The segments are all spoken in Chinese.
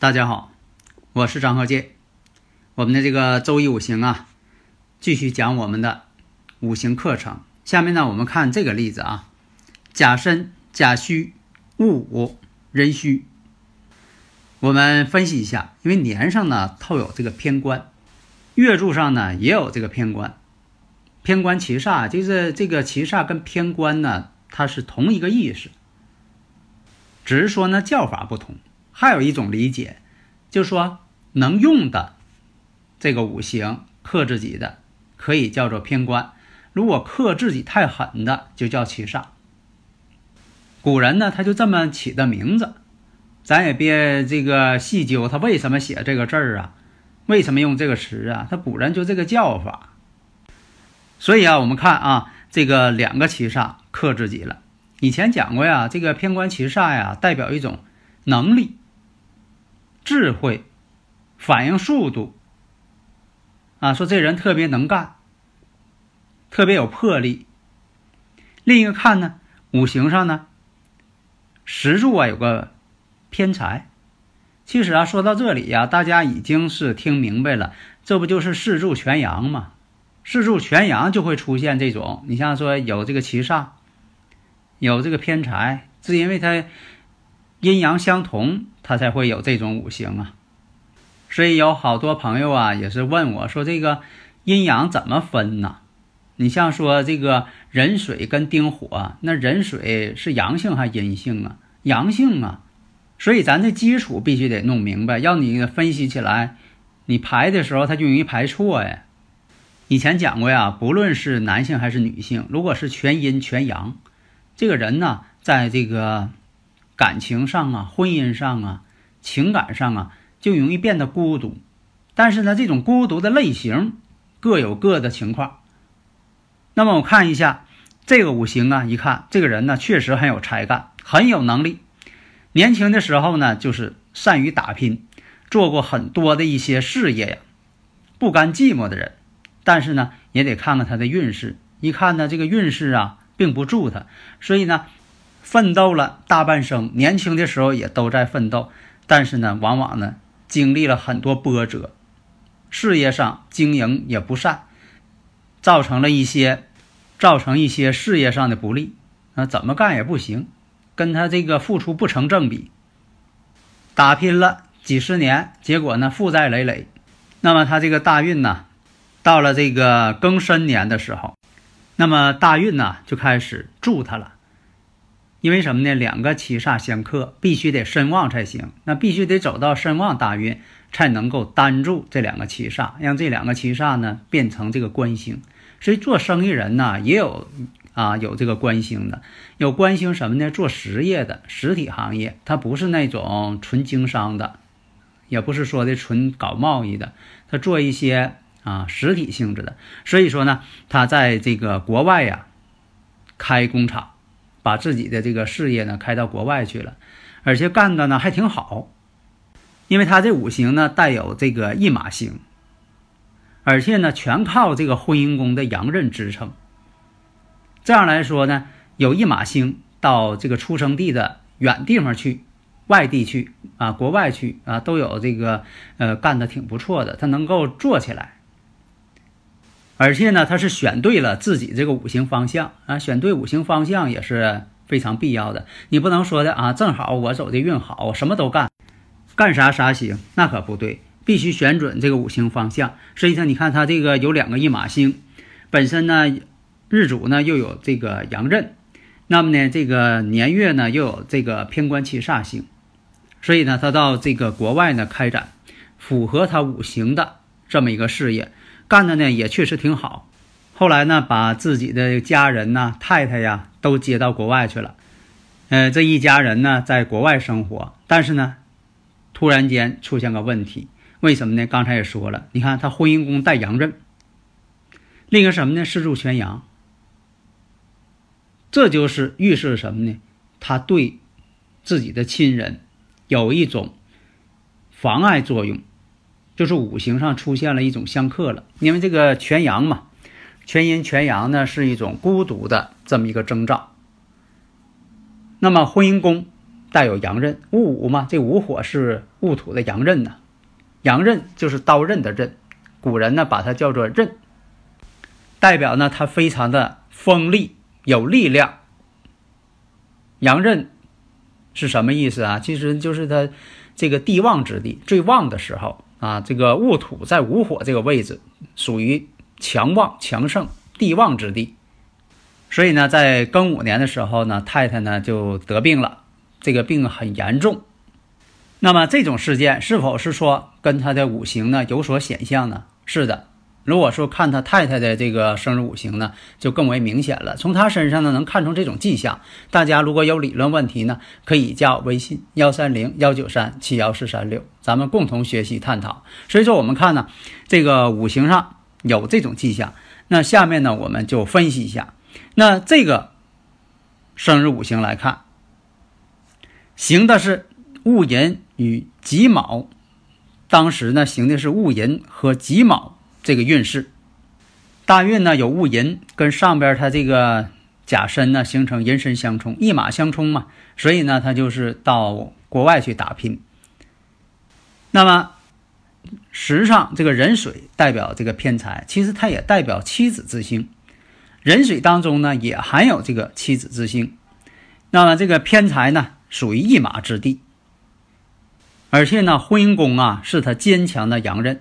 大家好，我是张鹤剑。我们的这个周易五行啊，继续讲我们的五行课程。下面呢，我们看这个例子啊：甲申、甲戌、戊午、壬戌。我们分析一下，因为年上呢套有这个偏官，月柱上呢也有这个偏官。偏官七煞，就是这个七煞跟偏官呢，它是同一个意思，只是说呢叫法不同。还有一种理解，就说能用的这个五行克自己的，可以叫做偏官；如果克自己太狠的，就叫七煞。古人呢，他就这么起的名字，咱也别这个细究他为什么写这个字儿啊，为什么用这个词啊？他古人就这个叫法。所以啊，我们看啊，这个两个七煞克自己了。以前讲过呀，这个偏官七煞呀，代表一种能力。智慧、反应速度，啊，说这人特别能干，特别有魄力。另一个看呢，五行上呢，石柱啊有个偏财。其实啊，说到这里呀，大家已经是听明白了，这不就是四柱全阳吗？四柱全阳就会出现这种，你像说有这个七煞，有这个偏财，是因为它。阴阳相同，它才会有这种五行啊。所以有好多朋友啊，也是问我说：“这个阴阳怎么分呢？”你像说这个壬水跟丁火，那壬水是阳性还是阴性啊？阳性啊。所以咱这基础必须得弄明白，要你分析起来，你排的时候它就容易排错呀。以前讲过呀，不论是男性还是女性，如果是全阴全阳，这个人呢，在这个。感情上啊，婚姻上啊，情感上啊，就容易变得孤独。但是呢，这种孤独的类型各有各的情况。那么我看一下这个五行啊，一看这个人呢，确实很有才干，很有能力。年轻的时候呢，就是善于打拼，做过很多的一些事业呀，不甘寂寞的人。但是呢，也得看看他的运势。一看呢，这个运势啊，并不助他，所以呢。奋斗了大半生，年轻的时候也都在奋斗，但是呢，往往呢经历了很多波折，事业上经营也不善，造成了一些，造成一些事业上的不利，啊，怎么干也不行，跟他这个付出不成正比，打拼了几十年，结果呢负债累累，那么他这个大运呢，到了这个庚申年的时候，那么大运呢就开始助他了。因为什么呢？两个七煞相克，必须得身旺才行。那必须得走到身旺大运，才能够担住这两个七煞，让这两个七煞呢变成这个官星。所以做生意人呢，也有啊有这个官星的，有官星什么呢？做实业的实体行业，它不是那种纯经商的，也不是说的纯搞贸易的，他做一些啊实体性质的。所以说呢，他在这个国外呀开工厂。把自己的这个事业呢开到国外去了，而且干的呢还挺好，因为他这五行呢带有这个驿马星，而且呢全靠这个婚姻宫的阳刃支撑。这样来说呢，有一马星到这个出生地的远地方去，外地去啊，国外去啊，都有这个呃干的挺不错的，他能够做起来。而且呢，他是选对了自己这个五行方向啊，选对五行方向也是非常必要的。你不能说的啊，正好我走的运好，我什么都干，干啥啥行，那可不对，必须选准这个五行方向。实际上，你看他这个有两个一马星，本身呢日主呢又有这个阳刃，那么呢这个年月呢又有这个偏官七煞星，所以呢他到这个国外呢开展，符合他五行的这么一个事业，干的呢也确实挺好。后来呢，把自己的家人呐、太太呀都接到国外去了。呃，这一家人呢在国外生活，但是呢，突然间出现个问题，为什么呢？刚才也说了，你看他婚姻宫带阳刃，另一个什么呢？四柱全阳，这就是预示什么呢？他对自己的亲人有一种妨碍作用，就是五行上出现了一种相克了。因为这个全阳嘛，全阴全阳呢是一种孤独的这么一个征兆。那么婚姻宫带有阳刃，戊午嘛，这午火是戊土的阳刃呢，阳刃就是刀刃的刃，古人呢把它叫做刃，代表呢它非常的锋利。有力量，阳刃是什么意思啊？其实就是它这个地旺之地最旺的时候啊。这个戊土在午火这个位置，属于强旺强盛地旺之地。所以呢，在庚午年的时候呢，太太呢就得病了，这个病很严重。那么这种事件是否是说跟他的五行呢有所显象呢？是的。如果说看他太太的这个生日五行呢，就更为明显了。从他身上呢，能看出这种迹象。大家如果有理论问题呢，可以加微信幺三零幺九三七幺四三六，咱们共同学习探讨。所以说，我们看呢，这个五行上有这种迹象。那下面呢，我们就分析一下。那这个生日五行来看，行的是戊寅与己卯，当时呢，行的是戊寅和己卯。这个运势，大运呢有戊寅，跟上边它这个甲申呢形成寅申相冲，一马相冲嘛，所以呢他就是到国外去打拼。那么，时上这个壬水代表这个偏财，其实它也代表妻子之星。壬水当中呢也含有这个妻子之星。那么这个偏财呢属于一马之地，而且呢婚姻宫啊是他坚强的阳刃。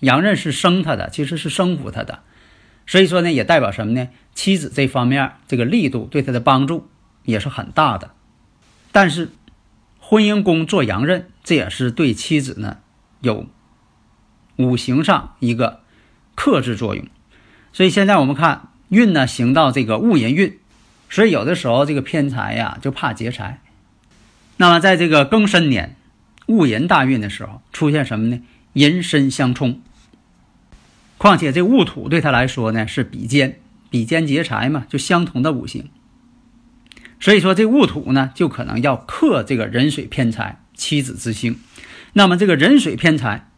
阳刃是生他的，其实是生服他的，所以说呢，也代表什么呢？妻子这方面这个力度对他的帮助也是很大的。但是婚姻宫做阳刃，这也是对妻子呢有五行上一个克制作用。所以现在我们看运呢行到这个戊寅运，所以有的时候这个偏财呀就怕劫财。那么在这个庚申年戊寅大运的时候，出现什么呢？寅申相冲。况且这戊土对他来说呢是比肩，比肩劫财嘛，就相同的五行。所以说这戊土呢就可能要克这个壬水偏财妻子之星。那么这个壬水偏财，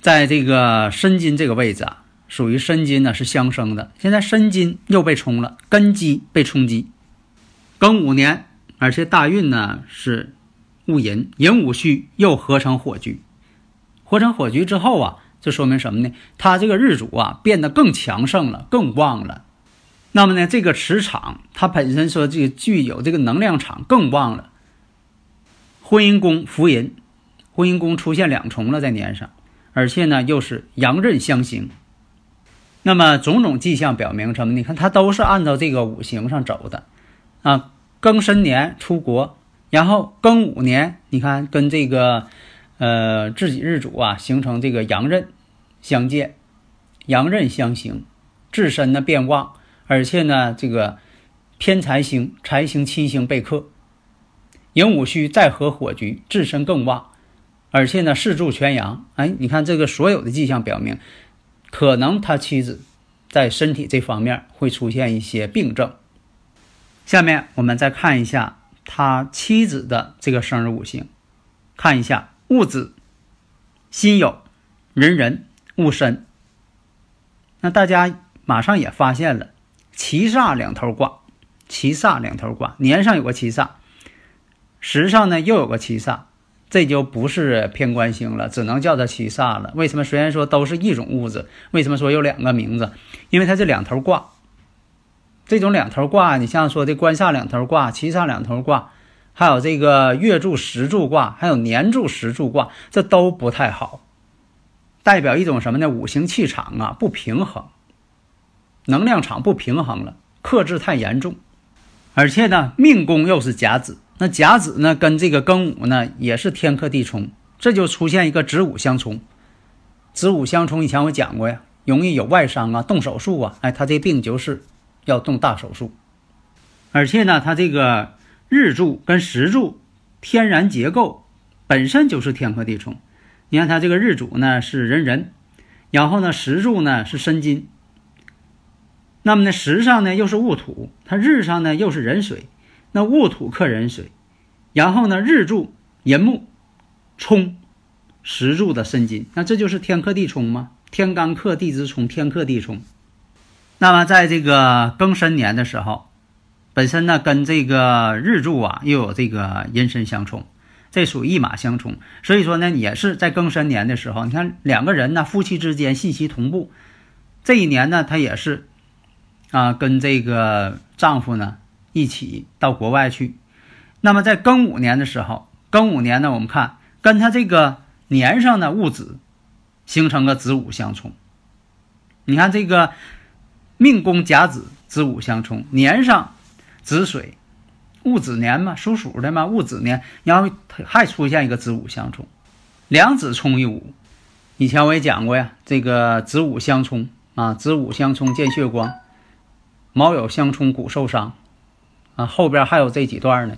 在这个申金这个位置啊，属于申金呢是相生的。现在申金又被冲了，根基被冲击。庚午年，而且大运呢是戊寅，寅午戌又合成火局，合成火局之后啊。这说明什么呢？他这个日主啊变得更强盛了，更旺了。那么呢，这个磁场它本身说这个具有这个能量场更旺了。婚姻宫福银，婚姻宫出现两重了在年上，而且呢又是阳刃相刑。那么种种迹象表明什么？你看它都是按照这个五行上走的啊。庚申年出国，然后庚午年，你看跟这个呃自己日主啊形成这个阳刃。相见，阳刃相刑，自身呢变旺，而且呢这个偏财星、财星、七星被克，寅午戌再合火局，自身更旺，而且呢四柱全阳。哎，你看这个所有的迹象表明，可能他妻子在身体这方面会出现一些病症。下面我们再看一下他妻子的这个生日五行，看一下戊子、辛酉、壬壬。戊申，那大家马上也发现了，七煞两头挂，七煞两头挂，年上有个七煞，时上呢又有个七煞，这就不是偏官星了，只能叫它七煞了。为什么？虽然说都是一种物质，为什么说有两个名字？因为它这两头挂，这种两头挂，你像说的官煞两头挂，七煞两头挂，还有这个月柱时柱挂，还有年柱时柱挂，这都不太好。代表一种什么呢？五行气场啊不平衡，能量场不平衡了，克制太严重，而且呢命宫又是甲子，那甲子呢跟这个庚午呢也是天克地冲，这就出现一个子午相冲，子午相冲，以前我讲过呀，容易有外伤啊，动手术啊，哎，他这病就是要动大手术。而且呢，他这个日柱跟时柱天然结构本身就是天克地冲。你看他这个日主呢是壬壬，然后呢时柱呢是申金。那么呢时上呢又是戊土，它日上呢又是壬水，那戊土克壬水，然后呢日柱寅木冲时柱的申金，那这就是天克地冲吗？天干克地支冲，天克地冲。那么在这个庚申年的时候，本身呢跟这个日柱啊又有这个寅申相冲，这属一马相冲，所以说呢也是在庚申年的时候，你看两个人呢夫妻之间信息同步，这一年呢他也是。啊，跟这个丈夫呢一起到国外去。那么在庚午年的时候，庚午年呢，我们看跟他这个年上的戊子形成个子午相冲。你看这个命宫甲子子午相冲，年上子水，戊子年嘛，属鼠的嘛，戊子年，然后还出现一个子午相冲，两子冲一午。以前我也讲过呀，这个子午相冲啊，子午相冲见血光。卯酉相冲，骨受伤，啊，后边还有这几段呢，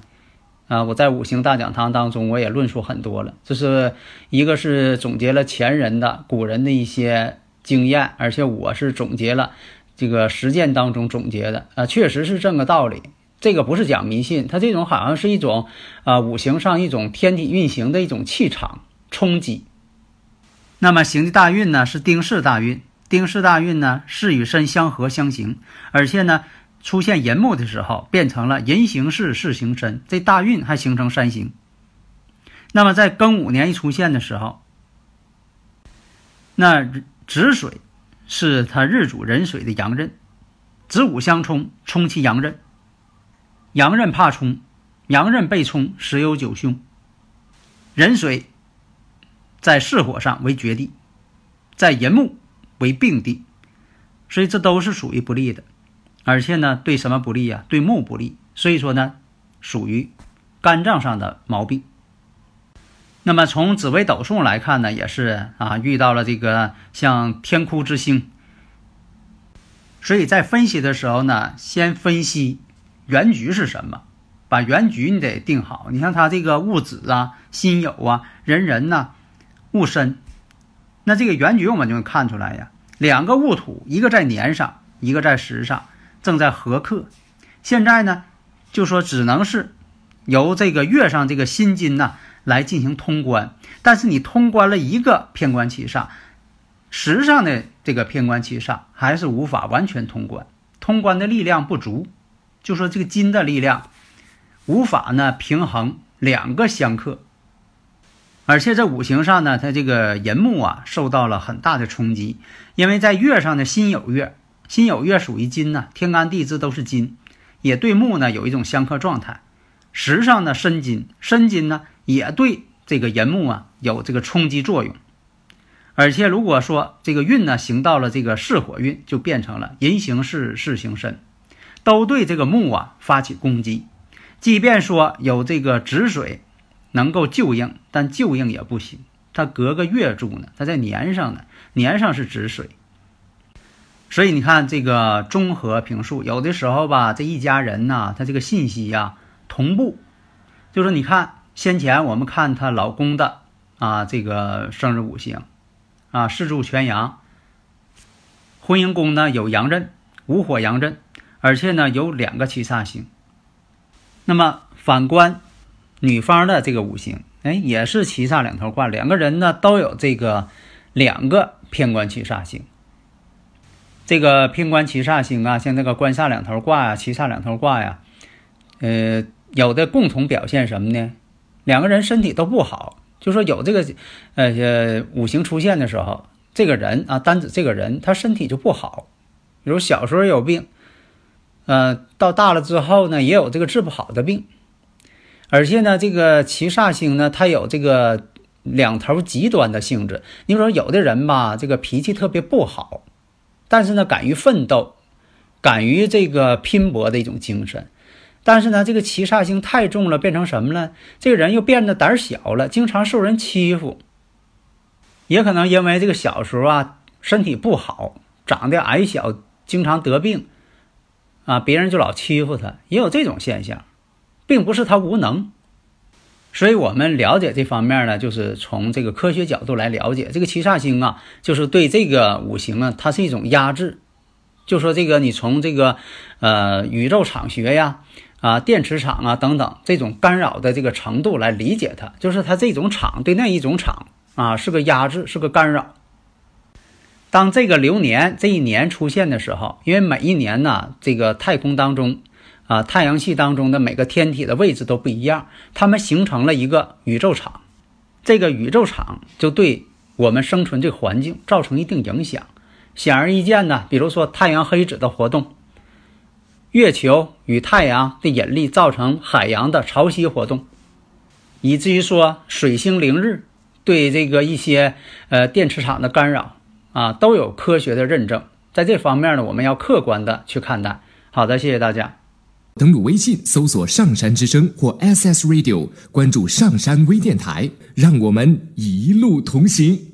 啊，我在五行大讲堂当中我也论述很多了。这是一个是总结了前人的古人的一些经验，而且我是总结了这个实践当中总结的，啊，确实是这个道理。这个不是讲迷信，它这种好像是一种啊五行上一种天体运行的一种气场冲击。那么行的大运呢是丁巳大运。丁巳大运呢，巳与申相合相行，而且呢，出现寅木的时候，变成了寅行巳，巳行申，这大运还形成三行。那么在庚午年一出现的时候，那子水是他日主壬水的阳刃，子午相冲，冲其阳刃，阳刃怕冲，阳刃被冲，十有九凶。壬水在巳火上为绝地，在寅木。为病地，所以这都是属于不利的，而且呢，对什么不利呀？对木不利，所以说呢，属于肝脏上的毛病。那么从紫微斗数来看呢，也是啊，遇到了这个像天哭之星，所以在分析的时候呢，先分析原局是什么，把原局你得定好。你像他这个戊子啊、辛酉啊、壬壬呐、戊申。那这个原局我们就能看出来呀，两个戊土，一个在年上，一个在时上，正在合克。现在呢，就说只能是由这个月上这个辛金呐来进行通关。但是你通关了一个偏官七煞，时上的这个偏官七煞还是无法完全通关，通关的力量不足，就说这个金的力量无法呢平衡两个相克。而且在五行上呢，它这个寅木啊受到了很大的冲击，因为在月上的辛酉月，辛酉月属于金呢，天干地支都是金，也对木呢有一种相克状态。时上呢申金，申金呢也对这个寅木啊有这个冲击作用。而且如果说这个运呢行到了这个巳火运，就变成了寅行巳，巳行申，都对这个木啊发起攻击。即便说有这个止水。能够救应，但救应也不行。他隔个月柱呢，他在年上呢，年上是止水。所以你看这个综合评述，有的时候吧，这一家人呐，他这个信息呀同步。就说你看先前我们看她老公的啊，这个生日五行啊，四柱全阳，婚姻宫呢有阳刃，午火阳刃，而且呢有两个七煞星。那么反观。女方的这个五行，哎，也是七煞两头挂，两个人呢都有这个两个偏官七煞星。这个偏官七煞星啊，像那个官煞两头挂呀，七煞两头挂呀，呃，有的共同表现什么呢？两个人身体都不好，就说有这个呃五行出现的时候，这个人啊，单指这个人，他身体就不好，比如小时候有病，呃，到大了之后呢，也有这个治不好的病。而且呢，这个七煞星呢，它有这个两头极端的性质。你说有的人吧，这个脾气特别不好，但是呢，敢于奋斗，敢于这个拼搏的一种精神。但是呢，这个七煞星太重了，变成什么了？这个人又变得胆小了，经常受人欺负。也可能因为这个小时候啊身体不好，长得矮小，经常得病，啊，别人就老欺负他，也有这种现象，并不是他无能。所以我们了解这方面呢，就是从这个科学角度来了解这个七煞星啊，就是对这个五行啊，它是一种压制。就说这个，你从这个呃宇宙场学呀、啊电磁场啊等等这种干扰的这个程度来理解它，就是它这种场对那一种场啊是个压制，是个干扰。当这个流年这一年出现的时候，因为每一年呢，这个太空当中。啊，太阳系当中的每个天体的位置都不一样，它们形成了一个宇宙场，这个宇宙场就对我们生存这环境造成一定影响。显而易见呢，比如说太阳黑子的活动，月球与太阳的引力造成海洋的潮汐活动，以至于说水星凌日对这个一些呃电磁场的干扰啊，都有科学的认证。在这方面呢，我们要客观的去看待。好的，谢谢大家。登录微信搜索“上山之声”或 SS Radio，关注上山微电台，让我们一路同行。